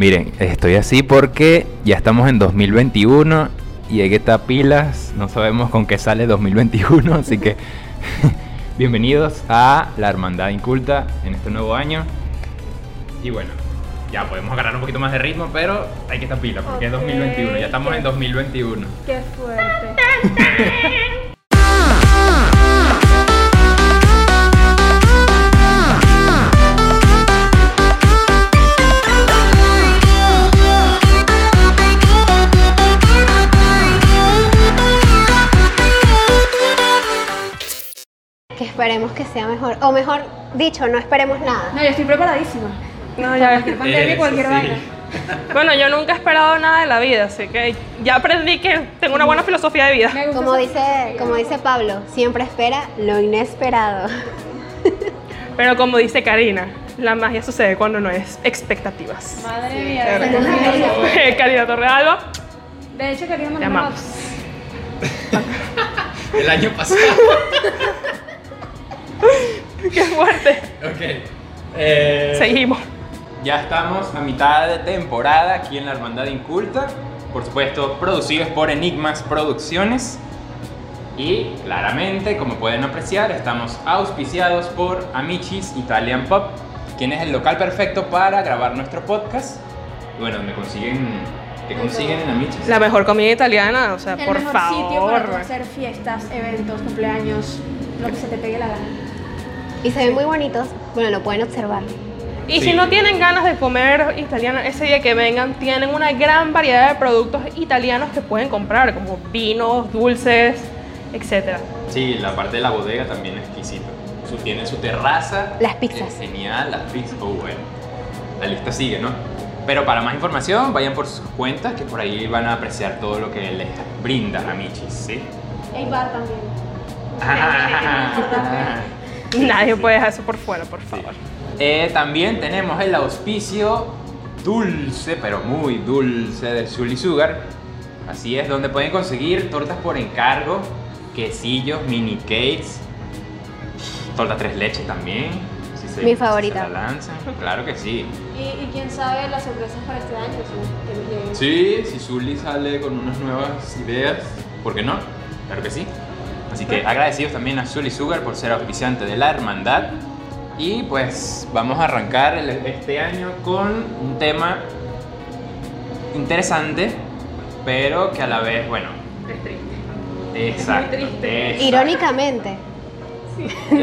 Miren, estoy así porque ya estamos en 2021 y hay que estar pilas. No sabemos con qué sale 2021, así que bienvenidos a la Hermandad Inculta en este nuevo año. Y bueno, ya podemos agarrar un poquito más de ritmo, pero hay que estar pila porque es Ok, 2021. Ya estamos qué- en 2021. Qué fuerte. esperemos que sea mejor. O mejor dicho, no esperemos nada. No, yo estoy preparadísima. No, ya. Cualquier pandemia, cualquier sí. vaina. Bueno, yo nunca he esperado nada de la vida, así que ya aprendí que tengo una buena filosofía de vida. Me Como dice, como dice Pablo, siempre espera lo inesperado. Pero como dice Karina, la magia sucede cuando no es expectativas. Madre mía. Filosofía. Karina Torrealba, De hecho, mandar amamos. El año pasado. Qué fuerte. ok. Eh, Seguimos. Ya estamos a mitad de temporada aquí en la Hermandad Inculta. Por supuesto, producidos por Enigmas Producciones. Y claramente, como pueden apreciar, estamos auspiciados por Amichis Italian Pub, quien es el local perfecto para grabar nuestro podcast. Y bueno, me consiguen. ¿Qué consiguen en Amichis? La mejor comida italiana, o sea, El por mejor sitio para favor. hacer fiestas, eventos, cumpleaños, lo que se te pegue la gana. Y se ven muy bonitos. Bueno, lo pueden observar. Y Sí. si no tienen ganas de comer italiano ese día que vengan, tienen una gran variedad de productos italianos que pueden comprar, como vinos, dulces, etc. Sí, la parte de la bodega también es exquisita. Su, tiene su terraza. Las pizzas. Es genial, las pizzas. Oh, bueno. La lista sigue, ¿no? Pero para más información, vayan por sus cuentas, que por ahí van a apreciar todo lo que les brinda Amichis, ¿sí? Hay bar también. Nadie puede dejar eso por fuera, por favor. Eh, también tenemos el auspicio dulce, pero muy dulce del Sully Sugar. Así es, donde pueden conseguir tortas por encargo, quesillos, mini cakes, torta tres leches también. si se- Mi si favorita. Se la lanzan, claro que sí. Y, y quién sabe las sorpresas para este año. sí, si Sully sale con unas nuevas ideas, ¿por qué no? Claro que sí. Así que agradecidos también a Sully Sugar por ser auspiciante de la hermandad. Y pues vamos a arrancar el- este año con un tema interesante, pero que a la vez, bueno, Es triste. exacto. triste. exacto. Irónicamente.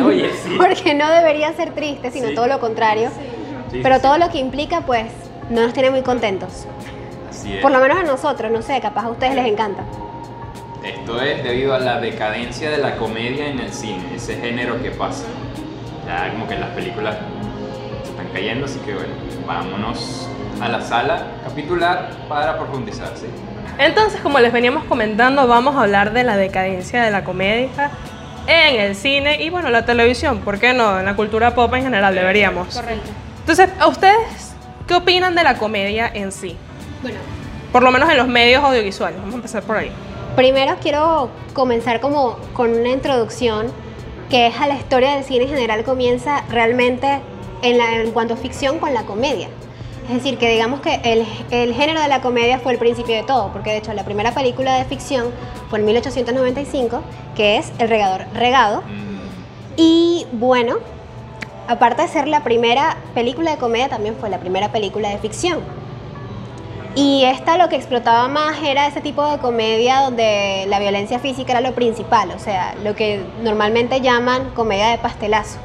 Oye, sí. Porque no debería ser triste, sino Sí. todo lo contrario. Sí, Pero sí, todo sí. lo que implica, pues, no nos tiene muy contentos. Así es. Por lo menos a nosotros, no sé, capaz a ustedes les encanta. Esto es debido a la decadencia de la comedia en el cine, ese género que pasa. Ya como que las películas se están cayendo, así que bueno, vámonos a la sala capitular para profundizar, ¿sí? Entonces, como les veníamos comentando, vamos a hablar de la decadencia de la comedia en el cine y bueno, la televisión, ¿por qué no? En la cultura pop en general deberíamos. Correcto. Entonces, ¿a ustedes qué opinan de la comedia en sí? Bueno, Por lo menos en los medios audiovisuales. Vamos a empezar por ahí. Primero quiero comenzar como con una introducción que es a la historia del cine en general comienza realmente en, la- en cuanto a ficción con la comedia. Es decir, que digamos que el, el género de la comedia fue el principio de todo, porque de hecho la primera película de ficción fue en 1895, que es El regador regado. Y bueno, aparte de ser la primera película de comedia, también fue la primera película de ficción. Y esta lo que explotaba más era ese tipo de comedia donde la violencia física era lo principal, o sea, lo que normalmente llaman comedia de pastelazo,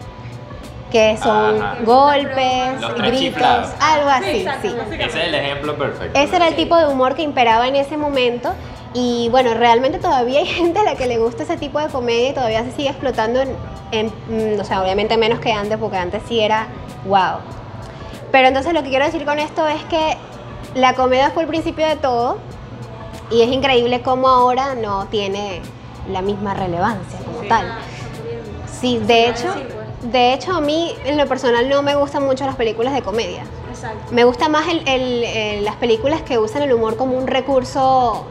que son Ajá. golpes, Los tres gritos, chiflados. algo Sí, así, exacto. sí. Ese es el ejemplo perfecto. Ese era el tipo de humor que imperaba en ese momento y bueno, realmente todavía hay gente a la que le gusta ese tipo de comedia y todavía se sigue explotando en, en, mm, o sea, obviamente menos que antes porque antes sí era wow. Pero entonces lo que quiero decir con esto es que la comedia fue el principio de todo y es increíble cómo ahora no tiene la misma relevancia como tal. Está muriendo. Sí, de hecho, pues. de hecho a mí en lo personal no me gustan mucho las películas de comedia. Exacto. Me gusta más el- el- el- las películas que usan el humor como un recurso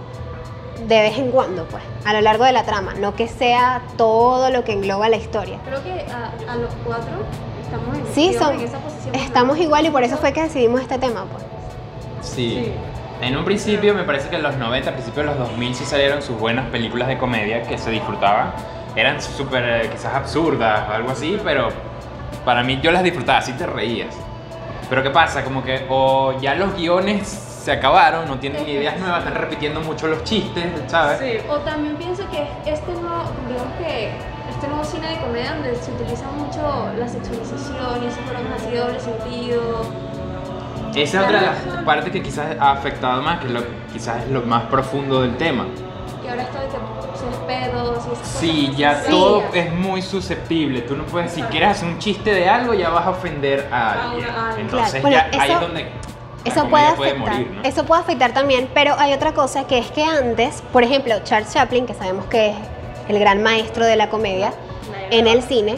de vez en cuando, pues, a lo largo de la trama, no que sea todo lo que engloba la historia. Creo que a, a los cuatro estamos en, Sí, son, en esa posición. estamos igual y por eso fue que decidimos este tema, pues. Sí. En un principio me parece que en los 90, a principios de los 2000 sí salieron sus buenas películas de comedia que se disfrutaban. Eran súper eh, quizás absurdas o algo así, pero para mí yo las disfrutaba, así te reías. Pero ¿qué pasa? Como que o ya los guiones se acabaron, no tienen ideas nuevas, están repitiendo mucho los chistes, ¿sabes? Sí. O también pienso que este nuevo, digamos que este nuevo cine de comedia donde se utiliza mucho la sexualización y esas bromas así de doble sentido. Esa es otra de las partes que quizás ha afectado más, que es lo, quizás es lo más profundo del tema. Y ahora esto de que pedos y esas Sí, cosas. ya todo es muy susceptible. Tú no puedes, si quieres hacer un chiste de algo, ya vas a ofender a alguien. ah, Entonces claro. ya ahí es eso- donde la Eso puede afectar. morir, ¿no? Eso puede afectar también, pero hay otra cosa que es que antes, por ejemplo, Charles Chaplin, que sabemos que es el gran maestro de la comedia en el cine,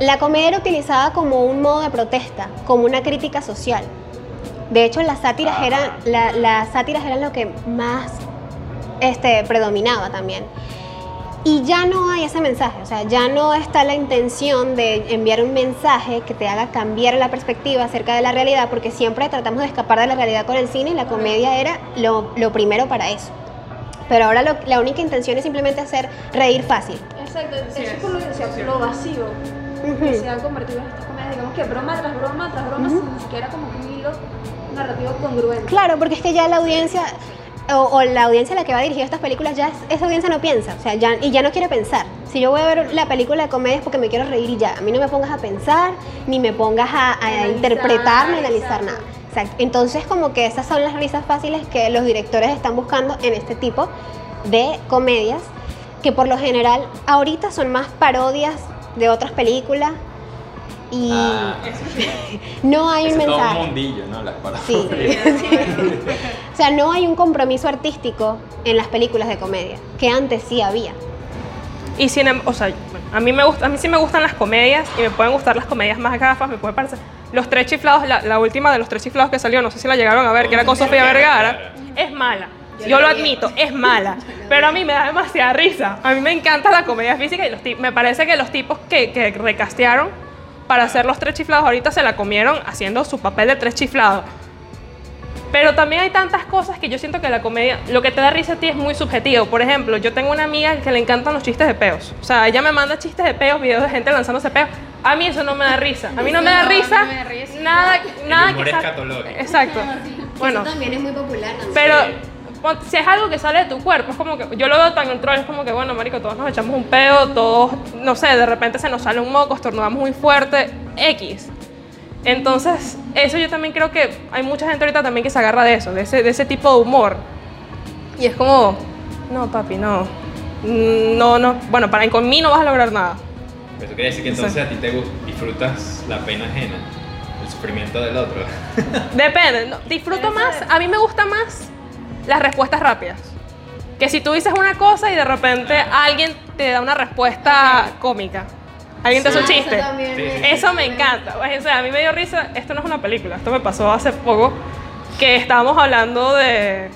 la comedia era utilizada como un modo de protesta, como una crítica social. De hecho, las sátiras Ajá. eran la- las sátiras eran lo que más este, predominaba también. Y ya no hay ese mensaje, o sea, ya no está la intención de enviar un mensaje que te haga cambiar la perspectiva acerca de la realidad, porque siempre tratamos de escapar de la realidad con el cine y la comedia era lo, lo primero para eso. Pero ahora lo- la única intención es simplemente hacer reír fácil. Exacto, eso es, es por lo que decía, lo vacío que se ha convertido en comedias, digamos que broma tras broma tras broma, sin ni siquiera como un hilo narrativo congruente. Claro, porque es que ya la audiencia, o, o la audiencia a la que va dirigida estas películas, ya es- esa audiencia no piensa, o sea, ya, y ya no quiere pensar. Si yo voy a ver la película de comedia es porque me quiero reír y ya. A mí no me pongas a pensar, ni me pongas a, a Analizar, interpretar, ni analizar exacto. nada. Exacto. Entonces, como que esas son las risas fáciles que los directores están buscando en este tipo de comedias, que por lo general ahorita son más parodias de otras películas y Ah, no hay un ese es todo un mensaje. mundillo, ¿no? Las parodias. Sí. o sea, no hay un compromiso artístico en las películas de comedia, que antes sí había. Y sin em- o sea, a mí me gusta, a mí sí me gustan las comedias y me pueden gustar las comedias más gafas, me puede parecer. Los tres chiflados, la, la última de los tres chiflados que salió, no sé si la llegaron a ver, que era con Sofía Vergara, es mala. Yo lo admito, es mala, pero a mí me da demasiada risa. A mí me encanta la comedia física y los me parece que los tipos que, que recastearon para hacer los tres chiflados ahorita se la comieron haciendo su papel de tres chiflados. Pero también hay tantas cosas que yo siento que la comedia, lo que te da risa a ti es muy subjetivo. Por ejemplo, yo tengo una amiga que le encantan los chistes de peos. O sea, ella me manda chistes de peos, videos de gente lanzándose peos. A mí eso no me da risa. A mí no me da No, risa no me da risa. nada, nada que. Exacto. Bueno, también es muy popular. pero pon- si es algo que sale de tu cuerpo, es como que yo lo veo tan neutral, es como que bueno, marico, todos nos echamos un peo, todos, no sé, de repente se nos sale un moco, estornudamos muy fuerte, X. Entonces, eso yo también creo que hay mucha gente ahorita también que se agarra de eso, de ese, de ese tipo de humor. Y es como, no, papi, no. Mm, No, no. Bueno, para con mí no vas a lograr nada. Eso quiere decir que entonces a ti te disfrutas la pena ajena, el sufrimiento del otro. Depende. no, disfruto más, a mí me gusta más las respuestas rápidas. Que si tú dices una cosa y de repente alguien te da una respuesta cómica. Alguien te hace un chiste. Eso me encanta. O sea, a mí me dio risa. Esto no es una película, esto me pasó hace poco. Que estábamos hablando de.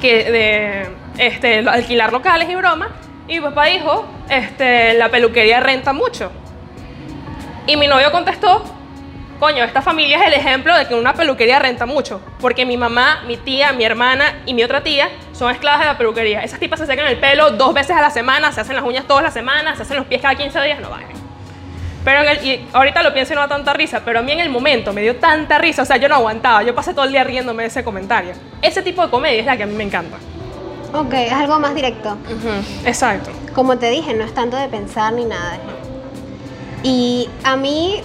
que de este, alquilar locales y broma. Y mi papá dijo: este, la peluquería renta mucho. Y mi novio contestó: Coño, esta familia es el ejemplo de que una peluquería renta mucho. Porque mi mamá, mi tía, mi hermana y mi otra tía son esclavas de la peluquería. Esas tipas se secan el pelo dos veces a la semana, se hacen las uñas todas las semanas, se hacen los pies cada 15 días, no vale. Pero en el- y ahorita lo pienso y no da tanta risa, pero a mí en el momento me dio tanta risa, o sea, yo no aguantaba, yo pasé todo el día riéndome de ese comentario. Ese tipo de comedia es la que a mí me encanta. Ok, es algo más directo. Exacto. Como te dije, no es tanto de pensar ni nada. Y a mí,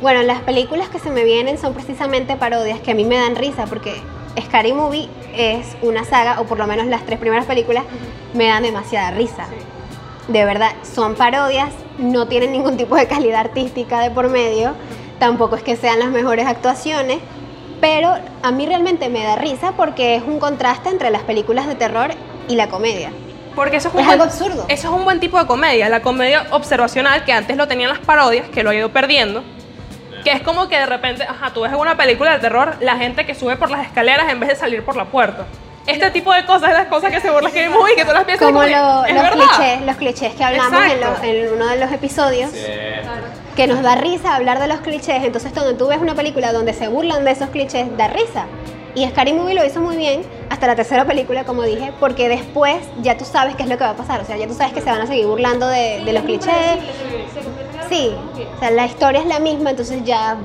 bueno, las películas que se me vienen son precisamente parodias que a mí me dan risa porque Scary Movie es una saga, o por lo menos las tres primeras películas, me dan demasiada risa. De verdad, son parodias, no tienen ningún tipo de calidad artística de por medio, tampoco es que sean las mejores actuaciones, pero a mí realmente me da risa porque es un contraste entre las películas de terror y la comedia. Porque eso es un Es buen- algo absurdo. Eso es un buen tipo de comedia, la comedia observacional que antes lo tenían las parodias, que lo ha ido perdiendo. Que es como que de repente, ajá, tú ves en una película de terror la gente que sube por las escaleras en vez de salir por la puerta. Este tipo de cosas, las cosas que se burlan que muy que tú las piensas y Como que, lo- es los verdad. clichés, los clichés que hablamos en, lo- en uno de los episodios, que nos da risa hablar de los clichés. Entonces, cuando tú ves una película donde se burlan de esos clichés, da risa. Y Scary Movie lo hizo muy bien hasta la tercera película, como dije, porque después ya tú sabes qué es lo que va a pasar. O sea, ya tú sabes que se van a seguir burlando de, de los clichés. Sí, o sea, la historia es la misma, entonces ya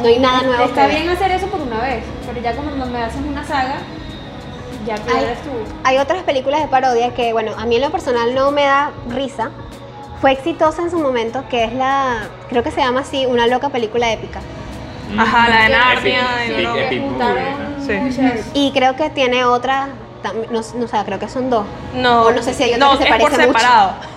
no hay nada nuevo. Está que ver. bien hacer eso por una vez, pero ya cuando me haces una saga, ya pierdes tú. Hay otras películas de parodia que, bueno, a mí en lo personal no me da risa. Fue exitosa en su momento, que es la, creo que se llama así, una loca película épica. Ajá, la de Narnia. No- ¿no? Sí. muchas- Y creo que tiene otra, no, no, o sea, creo que son dos. No, O no sé si hay otra no, que se es por parece mucho.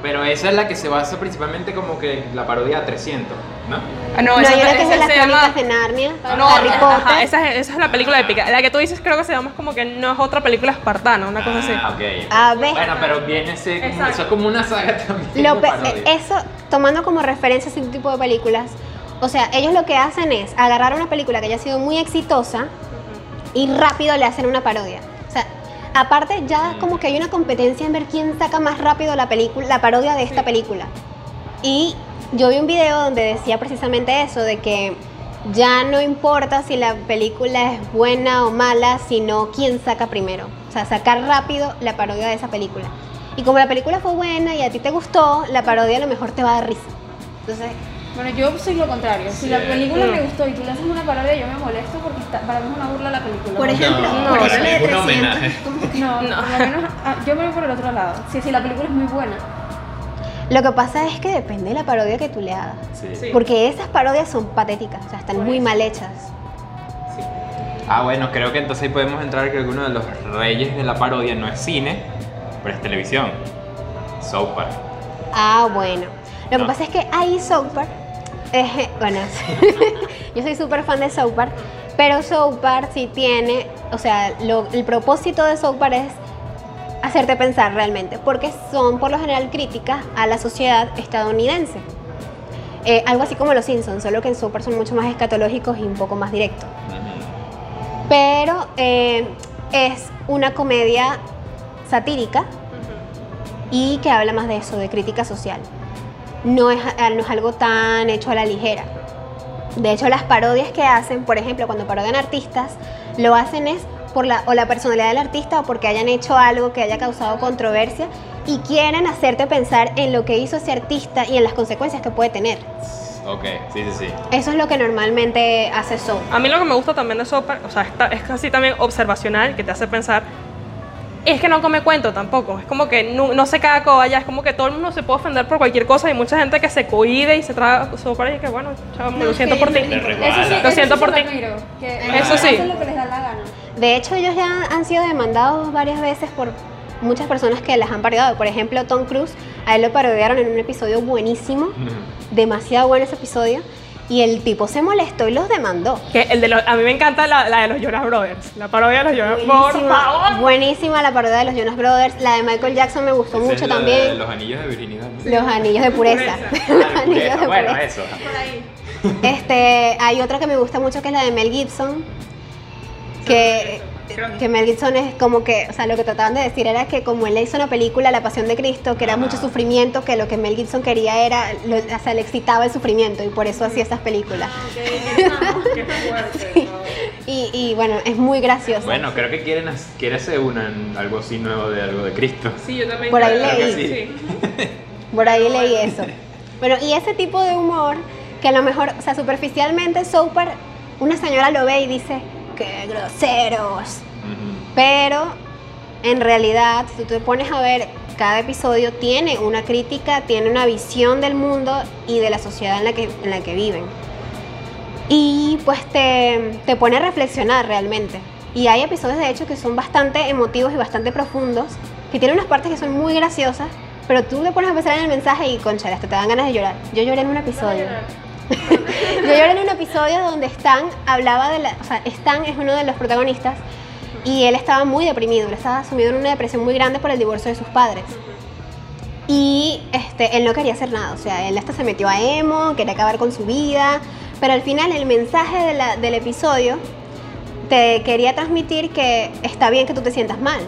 Pero esa es la que se basa principalmente como que la parodia a 300, ¿no? Ah, No, No, hay esa, una que es esa de las crónicas de Narnia, No, Harry ajá, Potter. esa, es, esa es la película épica. La que tú dices creo que se llama como que no es otra película espartana, una cosa así. Ah, ok. A ver. Bueno, pero viene ese, como, eso es como una saga también. Lo de parodia. eso, tomando como referencia ese tipo de películas, o sea, ellos lo que hacen es agarrar una película que haya sido muy exitosa y rápido le hacen una parodia. Aparte ya como que hay una competencia en ver quién saca más rápido la película, la parodia de esta película. Y yo vi un video donde decía precisamente eso, de que ya no importa si la película es buena o mala, sino quién saca primero. O sea, sacar rápido la parodia de esa película. Y como la película fue buena y a ti te gustó, la parodia a lo mejor te va a dar risa. Entonces, Bueno, yo soy lo contrario. Si la Sí. película me gustó y tú le haces una parodia, yo me molesto porque está- para mí es una burla la película. por ejemplo, No, por ejemplo, de es un 300, homenaje. como que- No, No. por lo menos ah, yo me voy por el otro lado. Si, si la película es muy buena. Lo que pasa es que depende de la parodia que tú le hagas. Sí. Sí. Porque esas parodias son patéticas, o sea, están muy mal hechas. Ah, bueno, creo que entonces ahí podemos entrar que uno de los reyes de la parodia no es cine, pero es televisión. Park. Ah, bueno. Lo que No. pasa es que ahí South Park, eh, bueno, yo soy súper fan de South Park, pero South Park sí tiene, o sea, lo- el propósito de South Park es hacerte pensar realmente, porque son por lo general críticas a la sociedad estadounidense. Eh, algo así como los Simpsons, solo que en Park son mucho más escatológicos y un poco más directos. Pero eh, es una comedia satírica y que habla más de eso, de crítica social. No es, eh, no es algo tan hecho a la ligera. De hecho, las parodias que hacen, por ejemplo, cuando parodian artistas, lo hacen es por la, o la personalidad del artista o porque hayan hecho algo que haya causado controversia y quieren hacerte pensar en lo que hizo ese artista y en las consecuencias que puede tener. Ok, sí, sí, sí. Eso es lo que normalmente hace Soul. A mí lo que me gusta también de Park, o sea, es casi también observacional, que te hace pensar, es que no come cuento tampoco. Es como que no, no se caga cobaya, es como que todo el mundo se puede ofender por cualquier cosa y mucha gente que se cohíbe y se traga South Park y que bueno, chao, lo siento por ti. Lo siento por ti. Eso sí. hacen lo que les da la gana. De hecho, ellos ya han sido demandados varias veces por muchas personas que las han parodiado. Por ejemplo, Tom Cruise, a él lo parodiaron en un episodio buenísimo, demasiado bueno ese episodio, y el tipo se molestó y los demandó. Que el de los, a mí me encanta la, la de los Jonas Brothers, la parodia de los Jonas Por Buenísima, favor. buenísima la parodia de los Jonas Brothers, la de Michael Jackson me gustó Esa es mucho de también. Los anillos de virginidad. ¿no? Los anillos de pureza. Los anillos de bueno, pureza. eso. Este, hay otra que me gusta mucho que es la de Mel Gibson. Que, que Mel Gibson es como que, o sea, lo que trataban de decir era que como él hizo una película, La Pasión de Cristo, que era Ajá. mucho sufrimiento, que lo que Mel Gibson quería era, lo- o sea, le excitaba el sufrimiento y por eso hacía esas películas. Sí. Y, y bueno, es muy gracioso. Bueno, creo que quieren quiere hacer una en algo así nuevo de algo de Cristo. Sí, yo también. Por ahí creo que leí. sí. Por ahí leí eso. Bueno, y ese tipo de humor, que a lo mejor, o sea, superficialmente Park, una señora lo ve y dice, ¡qué groseros! Ujú. Pero en realidad, si tú te pones a ver, cada episodio tiene una crítica, tiene una visión del mundo y de la sociedad en la que, en la que viven. Y pues te, te pone a reflexionar realmente. Y hay episodios de hecho que son bastante emotivos y bastante profundos, que tienen unas partes que son muy graciosas, pero tú te pones a pensar en el mensaje y concha, hasta te dan ganas de llorar. Yo lloré en un episodio. Yo lloré en un episodio donde Stan hablaba de la. O sea, Stan es uno de los protagonistas y él estaba muy deprimido, él estaba sumido en una depresión muy grande por el divorcio de sus padres. Y este, él no quería hacer nada, o sea, él hasta se metió a emo, quería acabar con su vida, pero al final el mensaje de la- del episodio te quería transmitir que está bien que tú te sientas mal,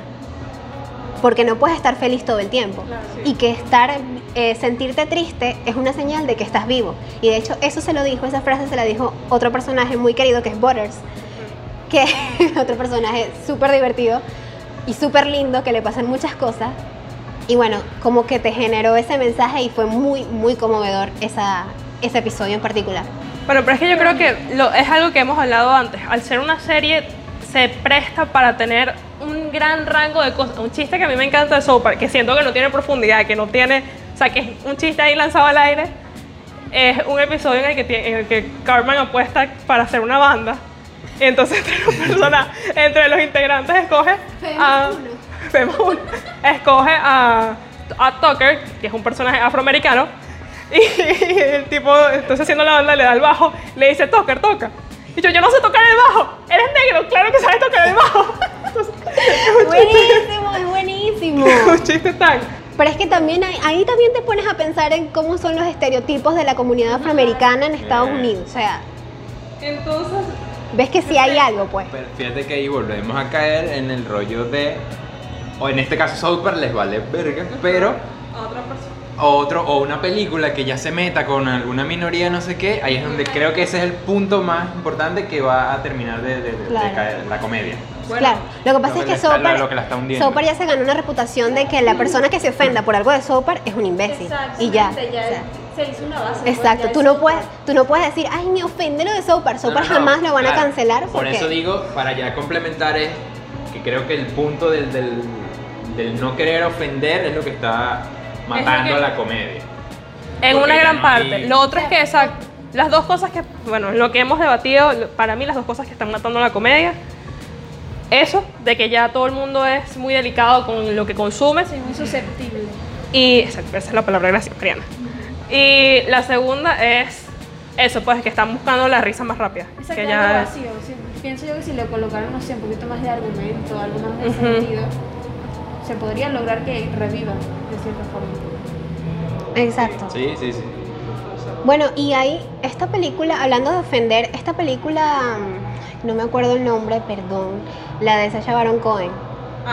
porque no puedes estar feliz todo el tiempo. Y que estar, eh, sentirte triste es una señal de que estás vivo. Y de hecho eso se lo dijo, esa frase se la dijo otro personaje muy querido que es Butters. que otro personaje súper divertido y súper lindo, que le pasan muchas cosas. Y bueno, como que te generó ese mensaje y fue muy, muy conmovedor esa, ese episodio en particular. Bueno, pero es que yo creo que lo, es algo que hemos hablado antes. Al ser una serie, se presta para tener un gran rango de cosas. Un chiste que a mí me encanta de Soap, que siento que no tiene profundidad, que no tiene. O sea, que es un chiste ahí lanzado al aire. Es un episodio en el que, en el que Cartman apuesta para hacer una banda. Y entonces, entre los, personas, entre los integrantes, escoge. a- uno. Escoge a, a Tucker, que es un personaje afroamericano. Y el tipo, entonces haciendo la banda, le da el bajo, le dice, Tucker, toca. Y yo, yo no sé tocar el bajo. Eres negro, claro que sabes tocar el bajo. Entonces, es un chiste, Buenísimo, es buenísimo. un chiste tan... Pero es que también hay- ahí también te pones a pensar en cómo son los estereotipos de la comunidad afroamericana en Estados Unidos. O sea, Entonces, ves que sí hay algo, pues. Pero fíjate que ahí volvemos a caer en el rollo de. O en este caso, South Park les vale verga, pero. a otra persona. Otro, o una película que ya se meta con alguna minoría, no sé qué, ahí es donde creo que ese es el punto más importante que va a terminar de, de- de- de Claro. caer la comedia. Bueno, claro, lo que pasa lo es que que le está- Sopar, lo que la está hundiendo. Sopar ya se ganó una reputación de que la persona que se ofenda por algo de Sopar es un imbécil. Y ya. Exactamente, o sea, se hizo una base. pues, exacto, tú no, puedes, tú no puedes decir, ay, me ofende lo de Sopar. Sopar no, no, jamás lo van a cancelar Por porque... eso digo, para ya complementar, es que creo que el punto del, del, del no querer ofender es lo que está matando que- a la comedia. En Porque una gran no parte. hay- Lo otro es que esa- las dos cosas que, bueno, lo que hemos debatido, para mí las dos cosas que están matando la comedia, eso, de que ya todo el mundo es muy delicado con lo que consume, Sí, muy susceptible. y esa, esa es la palabra gracias, Mariana. Y la segunda es eso, pues, que están buscando la risa más rápida. Exacto, que ya vacío. sí. Pienso yo que si le colocaran, no sé, un poquito más de argumento, algo más de Ujú. sentido, se podría lograr que reviva de cierta forma. Exacto. Sí, sí, sí. Bueno, y ahí, esta película, hablando de ofender, esta película, mm, no me acuerdo el nombre, perdón, la de Sacha Baron Cohen.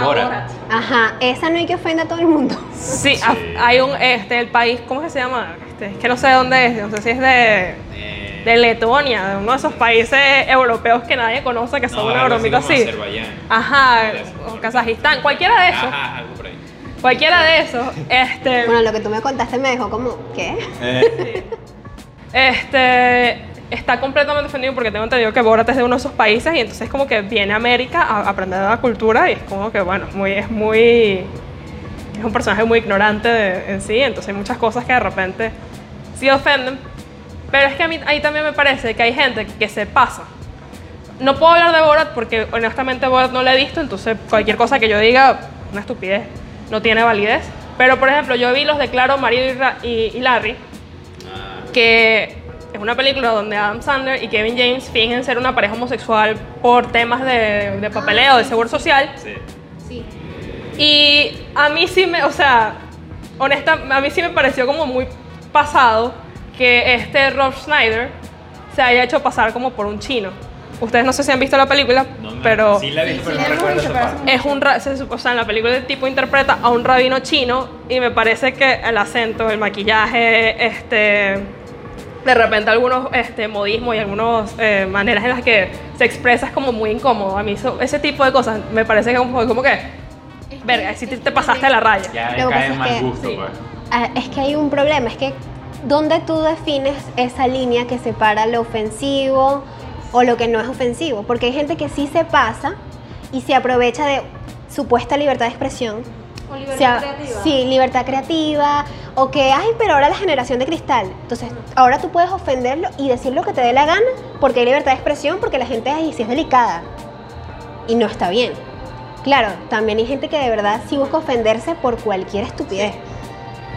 Borat. Ajá, esa no hay que ofender a todo el mundo. Sí, ha- hay un, este, el país, ¿cómo que se llama? Este, es que no sé de dónde es, no sé si es de, Eh, de Letonia, de uno de esos países europeos que nadie conoce, que son una así bromita así. Azerbaiyán. Ajá, o Kazajistán, cualquiera de esos, Ajá, algo por ahí. cualquiera de esos, este, Bueno, lo que tú me contaste me dejó como, ¿qué? Eh, este, está completamente defendido porque tengo entendido que Borat es de uno de esos países y entonces como que viene a América a aprender de la cultura y es como que, bueno, muy, es muy, es un personaje muy ignorante de- en sí, entonces hay muchas cosas que de repente sí ofenden, pero es que a mí ahí también me parece que hay gente que se pasa. No puedo hablar de Borat porque honestamente Borat no lo he visto, entonces cualquier cosa que yo diga, una estupidez, no tiene validez. Pero por ejemplo, yo vi los de Claro, Marido y, Ra- y- y Larry, ah, que es una película donde Adam Sandler y Kevin James fingen ser una pareja homosexual por temas de, de papeleo, de seguro social. sí. Sí. Y a mí sí me, o sea, honesta, a mí sí me pareció como muy pasado que este Rob Schneider se haya hecho pasar como por un chino. Ustedes no sé si han visto la película, No, no, pero Sí la vi, Sí, pero sí no la hemos recuerdo visto, esa pero parte. es un, ra- se supo- o sea, en la película el tipo interpreta a un rabino chino y me parece que el acento, el maquillaje, este, de repente algunos este, modismos y algunas eh, maneras en las que se expresa es como muy incómodo. A mí eso- ese tipo de cosas me parece que como, como que, verga, si te, te pasaste la raya. Ya Lo cae en mal gusto, sí. pues. Ah, Es que hay un problema, es que ¿dónde tú defines esa línea que separa lo ofensivo o lo que no es ofensivo? Porque hay gente que sí se pasa y se aprovecha de supuesta libertad de expresión. O O libertad sea, creativa. Sí, libertad creativa. O que, ay, pero ahora la generación de cristal. Entonces, ahora tú puedes ofenderlo y decir lo que te dé la gana porque hay libertad de expresión, porque la gente ahí sí es delicada. Y no está bien. Claro, también hay gente que de verdad sí busca ofenderse por cualquier estupidez.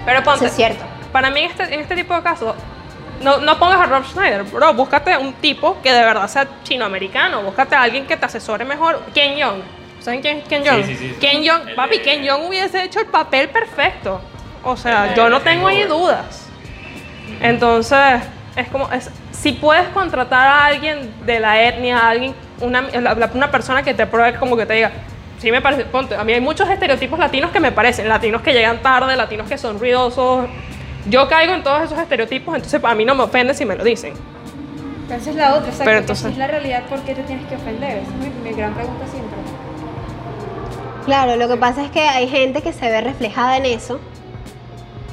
Pero Eso ponte, es cierto. para mí en este, en este tipo de casos, no, no pongas a Rob Schneider, bro, búscate un tipo que de verdad sea chinoamericano, búscate a alguien que te asesore mejor. Ken Jeong, ¿saben quién es Ken Jeong? Sí, sí, sí. Ken El papi, Ken Jeong hubiese hecho el papel perfecto. O sea, yo no tengo ahí dudas. Entonces, es como, es, si puedes contratar a alguien de la etnia, a alguien, una, la- la- una persona que te pruebe como que te diga, sí me parece, ponte, a mí hay muchos estereotipos latinos que me parecen, latinos que llegan tarde, latinos que son ruidosos, yo caigo en todos esos estereotipos, entonces a mí no me ofende si me lo dicen. Pero esa es la otra, exacto. Pero que entonces- si es la realidad, ¿por qué te tienes que ofender? Esa es mi, mi gran pregunta siempre. Claro, lo que pasa es que hay gente que se ve reflejada en eso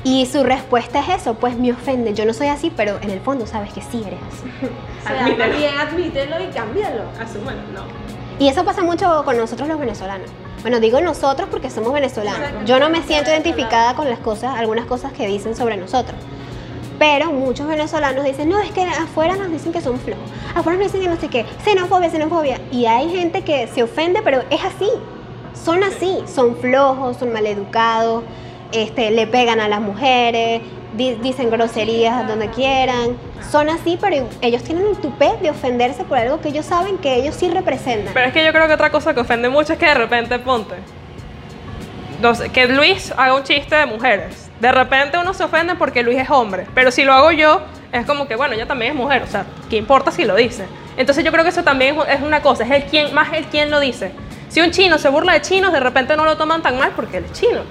y su respuesta es eso, pues me ofende. Yo no soy así, pero en el fondo sabes que sí eres así. O sea, Admítelo. bien admítelo y cámbialo. Asúmelo, no. Y eso pasa mucho con nosotros los venezolanos. Bueno, digo nosotros porque somos venezolanos. Exacto. Yo no me siento identificada con las cosas, algunas cosas que dicen sobre nosotros. Pero muchos venezolanos dicen, no, es que afuera nos dicen que son flojos. Afuera nos dicen que no sé qué, xenofobia, xenofobia. Y hay gente que se ofende, pero es así. Son así, son flojos, son maleducados, este, le pegan a las mujeres, di- dicen groserías donde quieran. Son así, pero ellos tienen el tupé de ofenderse por algo que ellos saben que ellos sí representan. Pero es que yo creo que otra cosa que ofende mucho es que de repente ponte. que Luis haga un chiste de mujeres. De repente uno se ofende porque Luis es hombre. Pero si lo hago yo, es como que, bueno, ella también es mujer. O sea, ¿qué importa si lo dice? Entonces yo creo que eso también es- una cosa. Es el quien, más el quien lo dice. Si un chino se burla de chinos, de repente no lo toman tan mal porque él es chino.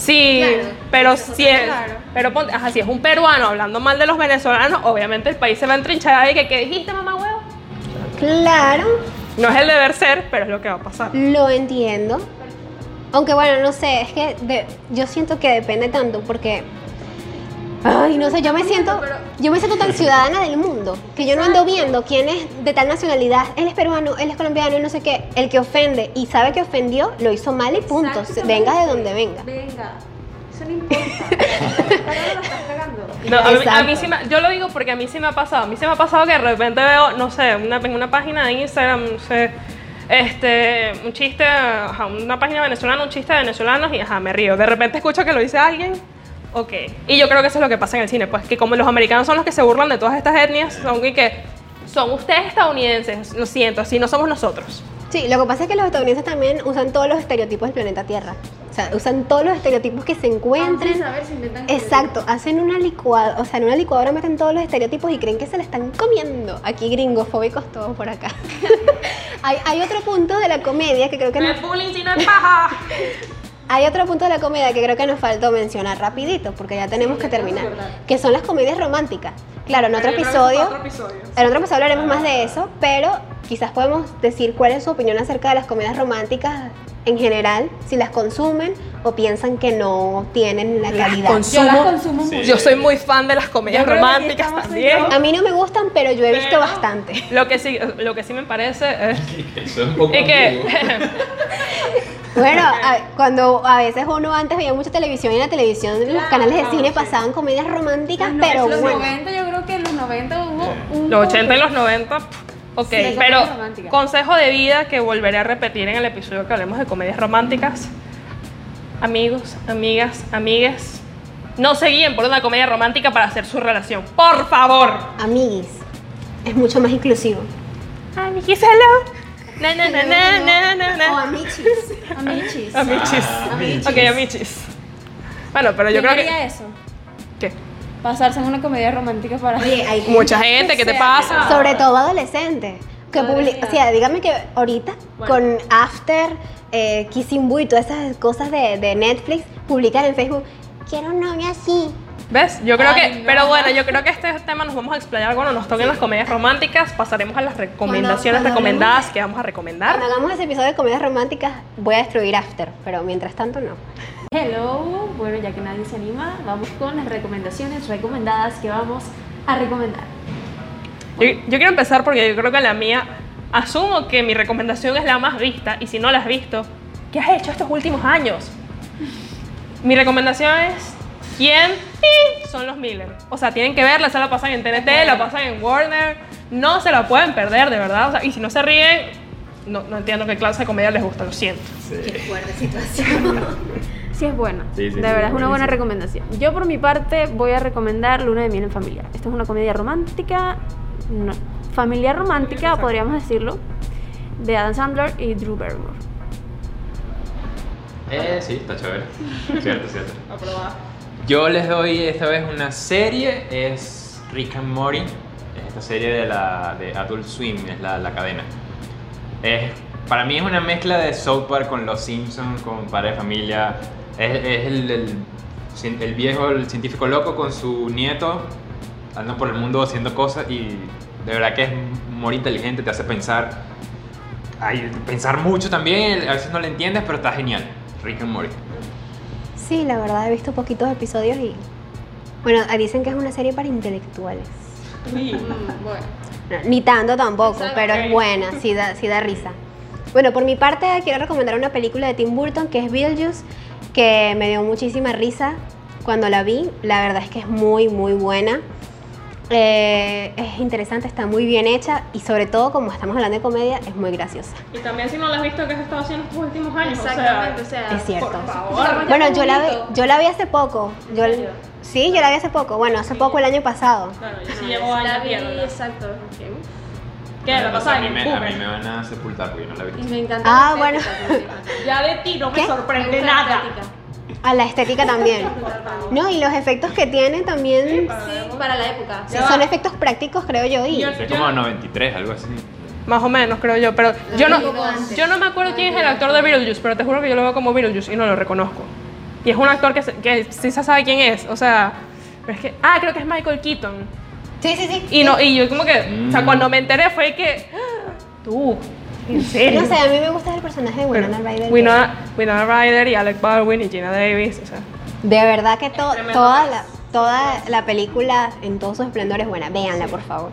Sí, Claro, pero si es, claro. pero ponte, ajá, si es un peruano hablando mal de los venezolanos, obviamente el país se va a entrinchar que ¿qué dijiste, mamá huevo? Claro, No es el deber ser, pero es lo que va a pasar. lo entiendo. Aunque bueno, no sé, es que de- yo siento que depende tanto porque... Ay, no sé, yo me siento, yo me siento tan ciudadana del mundo que yo no ando viendo quién es de tal nacionalidad, él es peruano, él es colombiano no sé qué. El que ofende y sabe que ofendió, lo hizo mal y punto. Venga de donde venga. Venga. Eso no importa. A, mí, a mí sí me, yo lo digo porque a mí sí me ha pasado. A mí sí me ha pasado que de repente veo, no sé, una, en una página de Instagram, no sé, este, un chiste, ajá, una página venezolana, un chiste de venezolanos y ajá, me río. De repente escucho que lo dice alguien, ok. Y yo creo que eso es lo que pasa en el cine, pues que como los americanos son los que se burlan de todas estas etnias, son y que son ustedes estadounidenses, lo siento, así no somos nosotros. Sí, lo que pasa es que los estadounidenses también usan todos los estereotipos del planeta Tierra. O sea, usan todos los estereotipos que se encuentren. Sin saber, se inventan Exacto, hacen una licuadora, o sea, en una licuadora meten todos los estereotipos y creen que se la están comiendo. Aquí gringofóbicos todos por acá. hay, hay otro punto de la comedia que creo que nos, bullying si no es paja. hay otro punto de la comedia que creo que nos faltó mencionar rapidito, porque ya tenemos que terminar, que son las comedias románticas. Claro, en otro episodio, en otro episodio hablaremos más de eso, pero quizás podemos decir cuál es su opinión acerca de las comedias románticas en general, si las consumen o piensan que no tienen la calidad. Yo las consumo Sí. mucho. Yo soy muy fan de las comedias románticas también. y. A mí no me gustan, pero yo he visto bastante. Lo que sí, lo que sí me parece es, Eso es un poco es que. Bueno, a- cuando a veces uno antes veía mucha televisión y en la televisión, en los canales de cine pasaban comedias románticas, Los, pero los bueno. 90, yo creo que en los 90 hubo un. los 80 y los 90, pff, ok, Sí, pero consejo de vida que volveré a repetir en el episodio que hablemos de comedias románticas. Amigos, amigas, amigues, no se guíen por una comedia romántica para hacer su relación, por favor. Amiguis, es mucho más inclusivo. Amiguis, hello. Na, na, na, na, na, na, na. O amichis. Amichis. Amichis. Amichis. Ok, amichis. Bueno, pero yo ¿Quién creo que... eso? ¿Qué? Pasarse en una comedia romántica para. Oye, hay Mucha gente, ¿qué te pasa? Sobre todo adolescentes. Que publi- Adolescentes. o sea, dígame que ahorita Bueno. con After, eh, Kissing Boo y todas esas cosas de, de Netflix, publican en Facebook, quiero un novio así. ¿Ves? Yo creo Ay, que, no. pero bueno, yo creo que este tema nos vamos a explayar cuando nos toquen las comedias románticas. Pasaremos a las recomendaciones cuando recomendadas hablemos- que vamos a recomendar. Cuando hagamos ese episodio de comedias románticas, voy a destruir After, pero mientras tanto no. Hello, bueno, ya que nadie se anima, vamos con las recomendaciones recomendadas que vamos a recomendar. Yo, yo quiero empezar porque yo creo que la mía, asumo que mi recomendación es la más vista y si no la has visto, ¿qué has hecho estos últimos años? Mi recomendación es ¿Quién? Son los Miller. O sea, tienen que verla, se la pasan en TNT, la pasan en Warner. No se la pueden perder, de verdad. O sea, y si no se ríen, no, no entiendo qué clase de comedia les gusta, lo siento. fuerte situación. Sí es buena, Sí, sí, de sí, verdad es una buena recomendación. Yo por mi parte voy a recomendar Luna de miel en familia. Esta es una comedia romántica, no, familiar romántica podríamos decirlo, de Adam Sandler y Drew Barrymore. Eh, sí, está chévere. Cierto, cierto. Yo les doy esta vez una serie, es Rick and Morty. Es esta serie de, la, de Adult Swim, es la, la cadena. Es, para mí es una mezcla de South Park con Los Simpsons, con Padre de Familia. Es, es el, el, el viejo, el científico loco con su nieto, andando por el mundo haciendo cosas y De verdad que es muy inteligente, te hace pensar. Ay, pensar mucho también, a veces no le entiendes, pero está genial. Rick and Morty. Sí, la verdad he visto poquitos episodios y. Bueno, dicen que es una serie para intelectuales. Mm, bueno. No, ni tanto tampoco, Exacto. pero es buena, sí da, sí da risa. Bueno, por mi parte quiero recomendar una película de Tim Burton que es Beetlejuice, que me dio muchísima risa cuando la vi. La verdad es que es muy, muy buena. Eh, es interesante, está muy bien hecha y sobre todo, como estamos hablando de comedia, es muy graciosa. Y también si no la has visto, ¿qué has estado haciendo estos últimos años? Exactamente, O o sea. Es cierto. por favor. Bueno, yo la, vi, yo la vi hace poco. Yo, sí, yo la vi hace poco. Bueno, hace poco el año pasado. Claro, yo sí llevo Ah, la años vi, exacto. ¿Qué? ¿La pasaba a, mí me, a mí me van a sepultar porque yo no la he Y me encanta. Ah, bueno. Ya de ti no me sorprende nada. A la estética también. No, y los efectos que tiene también Sí, para la época. sí, son efectos prácticos, creo yo. Y Es como 93, algo así. Más o menos, creo yo. Pero yo no, yo no me acuerdo quién es el actor de Beetlejuice, pero te juro que yo lo veo como Beetlejuice y no lo reconozco. Y es un actor que, que sí se sabe quién es. O sea, pero es que. Ah, creo que es Michael Keaton. sí, sí, sí. Y, no, y yo, como que. O sea, Mm. cuando me enteré fue que. ah, Tú, en serio. No sé, a mí me gusta el personaje de Pero Winona Ryder. Winona, Winona Ryder y Alec Baldwin y Gina Davis. O sea, De verdad que to- toda, la, toda la película en todo su esplendor es buena. Véanla, por favor.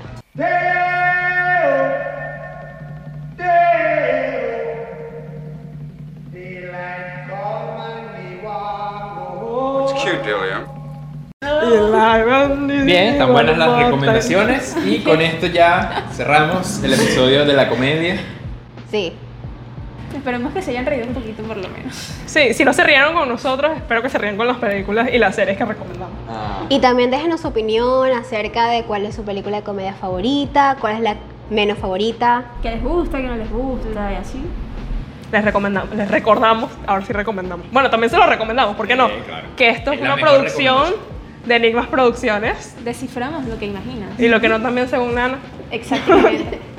It's cute, Delia. Bien, están buenas las recomendaciones y con esto ya cerramos el episodio de la comedia. Sí. Esperemos que se hayan reído un poquito por lo menos. Sí, si no se rieron con nosotros, espero que se rían con las películas y las series que recomendamos. Y también déjenos su opinión acerca de cuál es su película de comedia favorita, cuál es la menos favorita. Que les gusta, que no les gusta y así. Les recomendamos, les recordamos, ahora sí recomendamos. Bueno, también se lo recomendamos, ¿por qué no? Sí, claro. Que esto es, Es una producción de Enigmas Producciones. Desciframos lo que imaginas. Y lo que no también según Nana. Exactamente.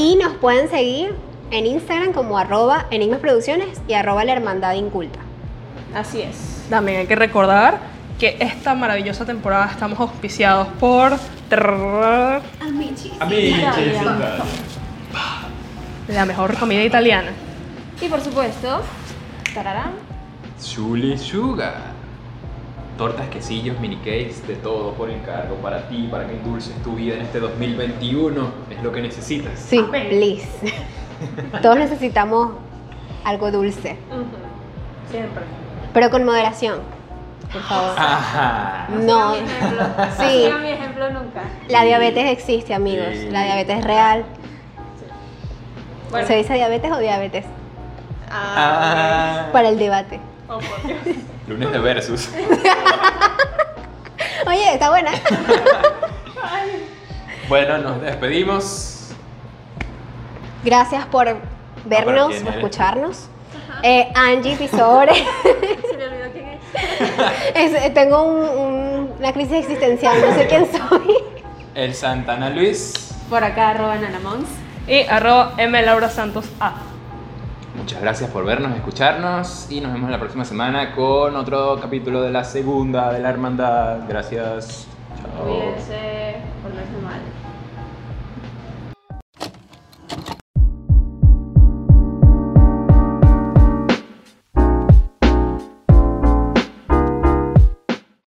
Y nos pueden seguir en Instagram como arroba Enigmas Producciones y arroba la hermandad inculta. Así es. También hay que recordar que esta maravillosa temporada estamos auspiciados por trrr, la mejor comida italiana. Y por supuesto, tararán, Chuli Sugar. Tortas, quesillos, mini cakes, de todo por encargo para ti, para que endulces tu vida en este 2021. Es lo que necesitas. Sí, please. Todos necesitamos algo dulce, Siempre. pero con moderación, por favor. Ajá. No, mi ejemplo. sí, mi ejemplo nunca. la diabetes existe, amigos. Sí. La diabetes es real. Bueno. ¿Se dice diabetes o diabetes? Ah. Para el debate. Oh, por Dios. Lunes de versus. Oye, está buena. Bueno, nos despedimos. Gracias por vernos, quién por escucharnos. Eh, Angie Pisore. Se me olvidó quién es. Es- tengo un- un- una crisis existencial, no sé quién soy. El Santana Luis. Por acá, arroba nanamons. Y arroba M. Laura Santos A. Muchas gracias por vernos, escucharnos y nos vemos la próxima semana con otro capítulo de la segunda de la hermandad. Gracias. Chao. Cuídense, por no mal.